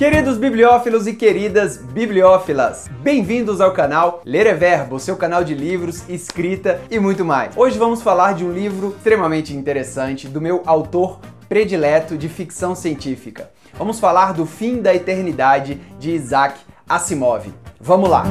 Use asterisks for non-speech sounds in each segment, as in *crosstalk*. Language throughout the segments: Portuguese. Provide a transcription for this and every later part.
Queridos bibliófilos e queridas bibliófilas, bem-vindos ao canal Ler é Verbo, seu canal de livros, escrita e muito mais. Hoje vamos falar de um livro extremamente interessante do meu autor predileto de ficção científica. Vamos falar do Fim da Eternidade de Isaac Asimov. Vamos lá!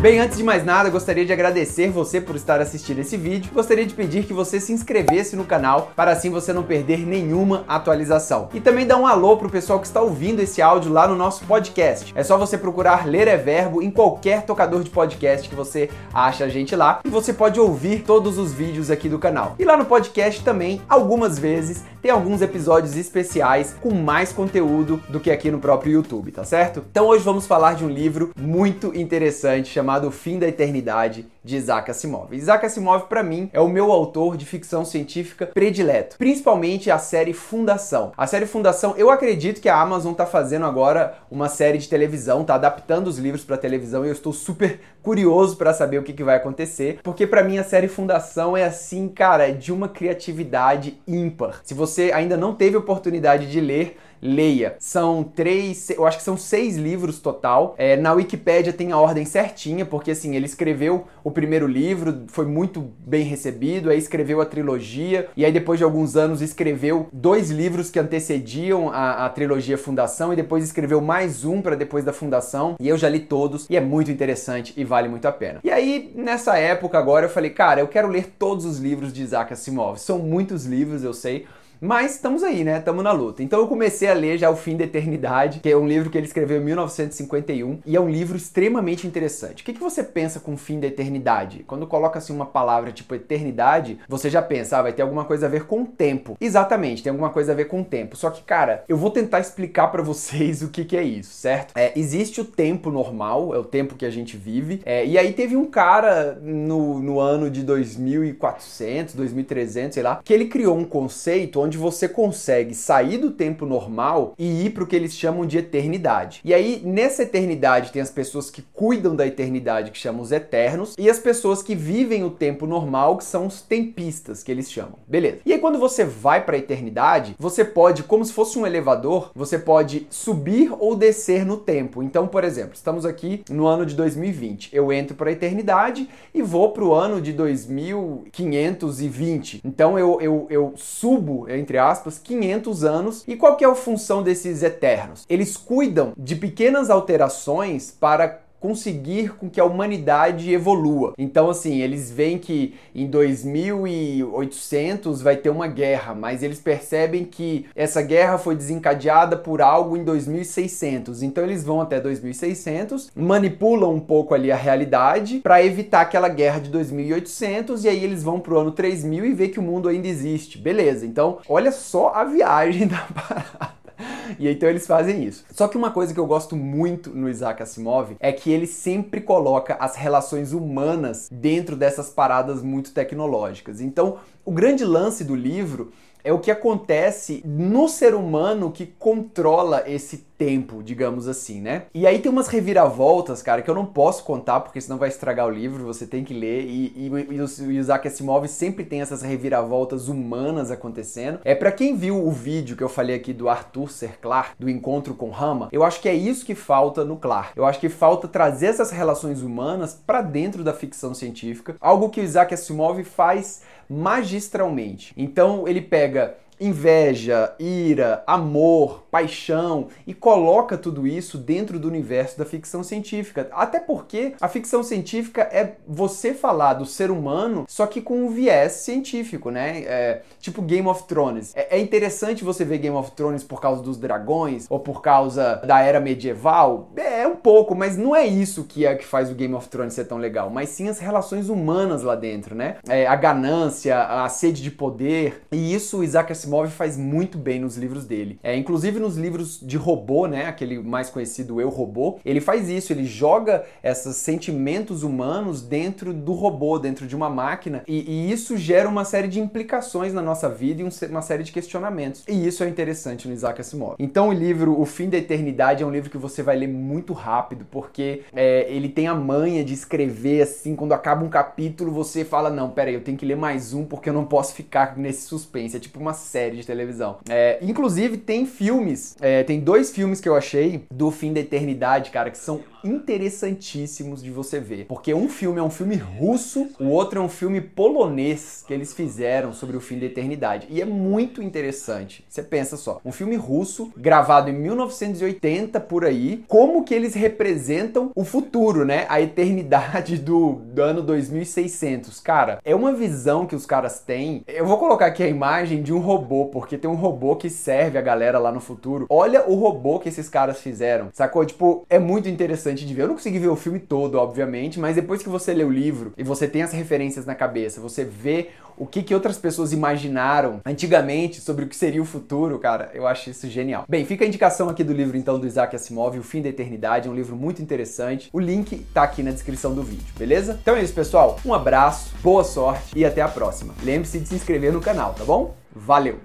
Bem, antes de mais nada, gostaria de agradecer você por estar assistindo esse vídeo. Gostaria de pedir que você se inscrevesse no canal para assim você não perder nenhuma atualização. E também dar um alô pro pessoal que está ouvindo esse áudio lá no nosso podcast. É só você procurar Ler é Verbo em qualquer tocador de podcast que você acha a gente lá e você pode ouvir todos os vídeos aqui do canal. E lá no podcast também, algumas vezes, tem alguns episódios especiais com mais conteúdo do que aqui no próprio YouTube, tá certo? Então hoje vamos falar de um livro muito interessante chamado chamado Fim da Eternidade, de Isaac Asimov. Isaac Asimov, para mim, é o meu autor de ficção científica predileto, principalmente a série Fundação. A série Fundação, eu acredito que a Amazon tá fazendo agora uma série de televisão, tá adaptando os livros para televisão e eu estou super curioso para saber o que, que vai acontecer, porque para mim a série Fundação é assim, cara, é de uma criatividade ímpar. Se você ainda não teve oportunidade de ler, leia. São três, eu acho que são seis livros total. É, na Wikipédia tem a ordem certinha, porque assim, ele escreveu o primeiro livro, foi muito bem recebido, aí escreveu a trilogia, e aí depois de alguns anos escreveu dois livros que antecediam a, a trilogia Fundação, e depois escreveu mais um para depois da Fundação, e eu já li todos, e é muito interessante e vale muito a pena. E aí, nessa época agora, eu falei, cara, eu quero ler todos os livros de Isaac Asimov. São muitos livros, eu sei, mas estamos aí, né? Estamos na luta. Então eu comecei a ler já O Fim da Eternidade, que é um livro que ele escreveu em 1951 e é um livro extremamente interessante. O que, que você pensa com o fim da eternidade? Quando coloca assim uma palavra tipo eternidade, você já pensa, ah, vai ter alguma coisa a ver com o tempo. Exatamente, tem alguma coisa a ver com o tempo. Só que, cara, eu vou tentar explicar para vocês *laughs* o que, que é isso, certo? É, existe o tempo normal, é o tempo que a gente vive. É, e aí teve um cara no, no ano de 2400, 2300, sei lá, que ele criou um conceito onde você consegue sair do tempo normal e ir para o que eles chamam de eternidade. E aí, nessa eternidade, tem as pessoas que cuidam da eternidade, que chamam os eternos, e as pessoas que vivem o tempo normal, que são os tempistas, que eles chamam. Beleza. E aí, quando você vai para a eternidade, você pode, como se fosse um elevador, você pode subir ou descer no tempo. Então, por exemplo, estamos aqui no ano de 2020. Eu entro para a eternidade e vou para o ano de 2520. Então, eu, eu, eu subo, entre aspas, 500 anos. E qual que é a função desses eternos? Eles cuidam de pequenas alterações para conseguir com que a humanidade evolua. Então, assim, eles veem que em 2800 vai ter uma guerra, mas eles percebem que essa guerra foi desencadeada por algo em 2600. Então, eles vão até 2600, manipulam um pouco ali a realidade para evitar aquela guerra de 2800 e aí eles vão pro ano 3000 e vê que o mundo ainda existe. Beleza. Então, olha só a viagem *laughs* da parada. *laughs* E então eles fazem isso. Só que uma coisa que eu gosto muito no Isaac Asimov é que ele sempre coloca as relações humanas dentro dessas paradas muito tecnológicas. Então, o grande lance do livro é o que acontece no ser humano que controla esse tempo, digamos assim, né? E aí tem umas reviravoltas, cara, que eu não posso contar porque senão vai estragar o livro, você tem que ler. E, e, e o Isaac Asimov sempre tem essas reviravoltas humanas acontecendo. É para quem viu o vídeo que eu falei aqui do Arthur ser Clarke, do encontro com Rama, eu acho que é isso que falta no Clarke. Eu acho que falta trazer essas relações humanas para dentro da ficção científica, algo que o Isaac Asimov faz magistralmente. Então ele pega inveja, ira, amor, paixão e coloca tudo isso dentro do universo da ficção científica. Até porque a ficção científica é você falar do ser humano, só que com um viés científico, né? É, tipo Game of Thrones. É, é, interessante você ver Game of Thrones por causa dos dragões ou por causa da era medieval. É um pouco, mas não é isso que é que faz o Game of Thrones ser tão legal, mas sim as relações humanas lá dentro, né? É, a ganância, a sede de poder. E isso o Isaac faz muito bem nos livros dele. É, inclusive Inclusive nos livros de robô, né, aquele mais conhecido Eu Robô, ele faz isso, ele joga esses sentimentos humanos dentro do robô, dentro de uma máquina, e, e isso gera uma série de implicações na nossa vida e um, uma série de questionamentos. E isso é interessante no Isaac Asimov. Então o livro O Fim da Eternidade é um livro que você vai ler muito rápido, porque é, ele tem a manha de escrever assim, quando acaba um capítulo você fala, não, peraí, eu tenho que ler mais um porque eu não posso ficar nesse suspense. É tipo uma série série de televisão. É, inclusive, tem filmes, é, tem dois filmes que eu achei do fim da eternidade, cara, que são interessantíssimos de você ver. Porque um filme é um filme russo, o outro é um filme polonês que eles fizeram sobre o fim da eternidade. E é muito interessante. Você pensa só, um filme russo gravado em 1980 por aí, como que eles representam o futuro, né? A eternidade do, do ano 2600. Cara, é uma visão que os caras têm. Eu vou colocar aqui a imagem de um robô, porque tem um robô que serve a galera lá no futuro. Olha o robô que esses caras fizeram. Sacou? Tipo, é muito interessante interessante de ver. Eu não consegui ver o filme todo, obviamente, mas depois que você lê o livro e você tem as referências na cabeça, você vê o que, que outras pessoas imaginaram antigamente sobre o que seria o futuro, cara, eu acho isso genial. Bem, fica a indicação aqui do livro então do Isaac Asimov, O Fim da Eternidade, é um livro muito interessante. O link tá aqui na descrição do vídeo, beleza? Então é isso, pessoal. Um abraço, boa sorte e até a próxima. Lembre-se de se inscrever no canal, tá bom? Valeu!